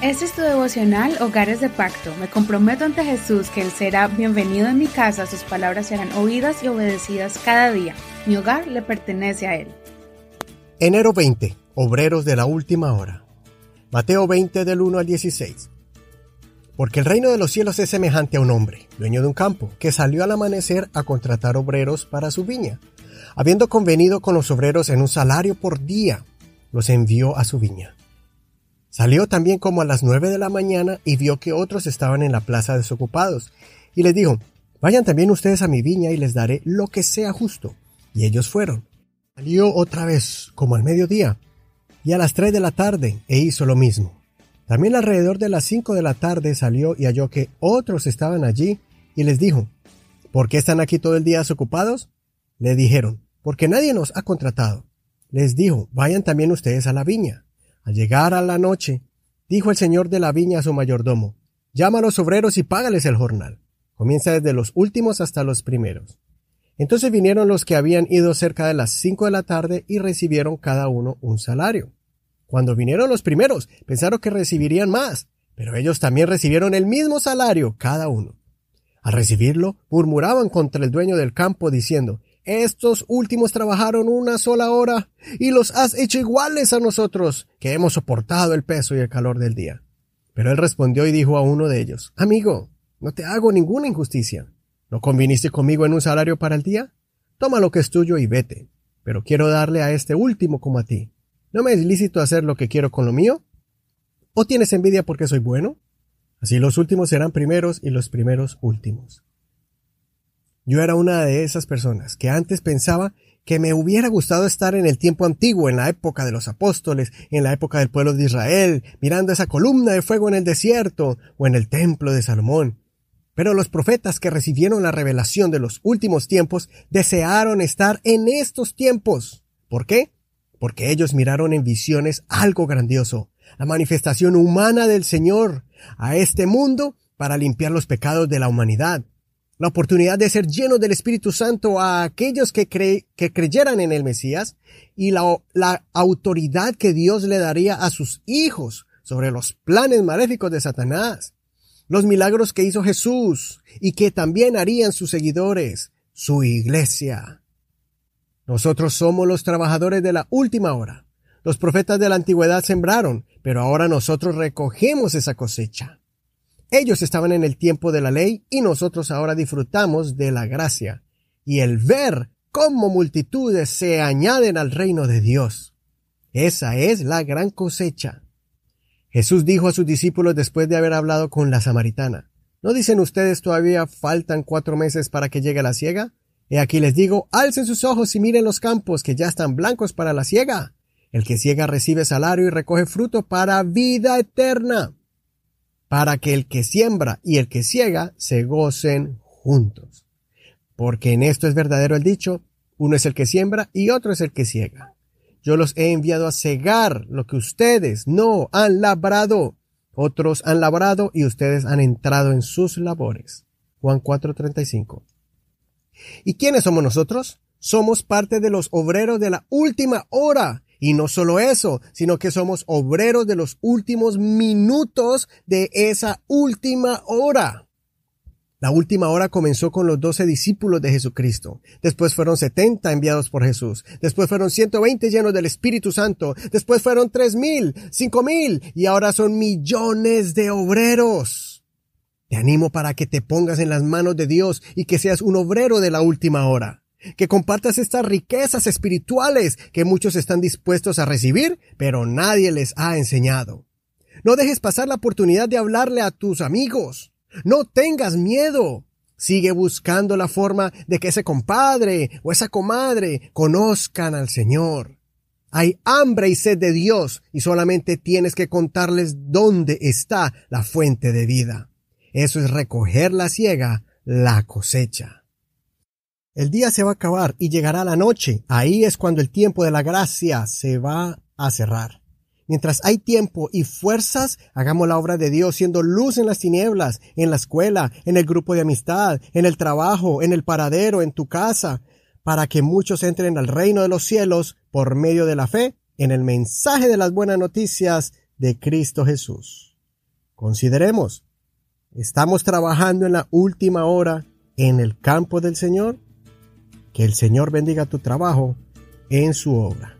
Este es tu devocional Hogares de Pacto. Me comprometo ante Jesús que Él será bienvenido en mi casa, sus palabras serán oídas y obedecidas cada día. Mi hogar le pertenece a Él. Enero 20. Obreros de la última hora. Mateo 20 del 1 al 16. Porque el reino de los cielos es semejante a un hombre, dueño de un campo, que salió al amanecer a contratar obreros para su viña. Habiendo convenido con los obreros en un salario por día, los envió a su viña. Salió también como a las nueve de la mañana y vio que otros estaban en la plaza desocupados, y les dijo, Vayan también ustedes a mi viña y les daré lo que sea justo. Y ellos fueron. Salió otra vez, como al mediodía, y a las tres de la tarde, e hizo lo mismo. También alrededor de las cinco de la tarde salió y halló que otros estaban allí, y les dijo, ¿Por qué están aquí todo el día desocupados? Le dijeron, porque nadie nos ha contratado. Les dijo, vayan también ustedes a la viña. Al llegar a la noche, dijo el señor de la viña a su mayordomo, llama a los obreros y págales el jornal. Comienza desde los últimos hasta los primeros. Entonces vinieron los que habían ido cerca de las cinco de la tarde y recibieron cada uno un salario. Cuando vinieron los primeros, pensaron que recibirían más, pero ellos también recibieron el mismo salario cada uno. Al recibirlo, murmuraban contra el dueño del campo diciendo, estos últimos trabajaron una sola hora y los has hecho iguales a nosotros, que hemos soportado el peso y el calor del día. Pero él respondió y dijo a uno de ellos, Amigo, no te hago ninguna injusticia. ¿No conviniste conmigo en un salario para el día? Toma lo que es tuyo y vete. Pero quiero darle a este último como a ti. ¿No me es lícito hacer lo que quiero con lo mío? ¿O tienes envidia porque soy bueno? Así los últimos serán primeros y los primeros últimos. Yo era una de esas personas que antes pensaba que me hubiera gustado estar en el tiempo antiguo, en la época de los apóstoles, en la época del pueblo de Israel, mirando esa columna de fuego en el desierto o en el templo de Salomón. Pero los profetas que recibieron la revelación de los últimos tiempos desearon estar en estos tiempos. ¿Por qué? Porque ellos miraron en visiones algo grandioso, la manifestación humana del Señor a este mundo para limpiar los pecados de la humanidad, la oportunidad de ser llenos del Espíritu Santo a aquellos que, creyeran en el Mesías y la autoridad que Dios le daría a sus hijos sobre los planes maléficos de Satanás, los milagros que hizo Jesús y que también harían sus seguidores, su iglesia. Nosotros somos los trabajadores de la última hora. Los profetas de la antigüedad sembraron, pero ahora nosotros recogemos esa cosecha. Ellos estaban en el tiempo de la ley y nosotros ahora disfrutamos de la gracia y el ver cómo multitudes se añaden al reino de Dios. Esa es la gran cosecha. Jesús dijo a sus discípulos después de haber hablado con la samaritana, ¿no dicen ustedes todavía faltan cuatro meses para que llegue la siega? He aquí les digo, alcen sus ojos y miren los campos que ya están blancos para la siega. El que ciega recibe salario y recoge fruto para vida eterna para que el que siembra y el que ciega se gocen juntos. Porque en esto es verdadero el dicho, uno es el que siembra y otro es el que ciega. Yo los he enviado a cegar lo que ustedes no han labrado. Otros han labrado y ustedes han entrado en sus labores. Juan 4:35. ¿Y quiénes somos nosotros? Somos parte de los obreros de la última hora y no solo eso, sino que somos obreros de los últimos minutos de esa última hora. La última hora comenzó con los doce discípulos de Jesucristo. Después fueron setenta enviados por Jesús. Después fueron ciento veinte llenos del Espíritu Santo. Después fueron tres mil, cinco mil y ahora son millones de obreros. Te animo para que te pongas en las manos de Dios y que seas un obrero de la última hora que compartas estas riquezas espirituales que muchos están dispuestos a recibir, pero nadie les ha enseñado. No dejes pasar la oportunidad de hablarle a tus amigos. No tengas miedo. Sigue buscando la forma de que ese compadre o esa comadre conozcan al Señor. Hay hambre y sed de Dios y solamente tienes que contarles dónde está la fuente de vida. Eso es recoger la ciega, la cosecha. El día se va a acabar y llegará la noche. Ahí es cuando el tiempo de la gracia se va a cerrar. Mientras hay tiempo y fuerzas, hagamos la obra de Dios siendo luz en las tinieblas, en la escuela, en el grupo de amistad, en el trabajo, en el paradero, en tu casa, para que muchos entren al reino de los cielos por medio de la fe en el mensaje de las buenas noticias de Cristo Jesús. Consideremos, ¿estamos trabajando en la última hora en el campo del Señor? Que el Señor bendiga tu trabajo en su obra.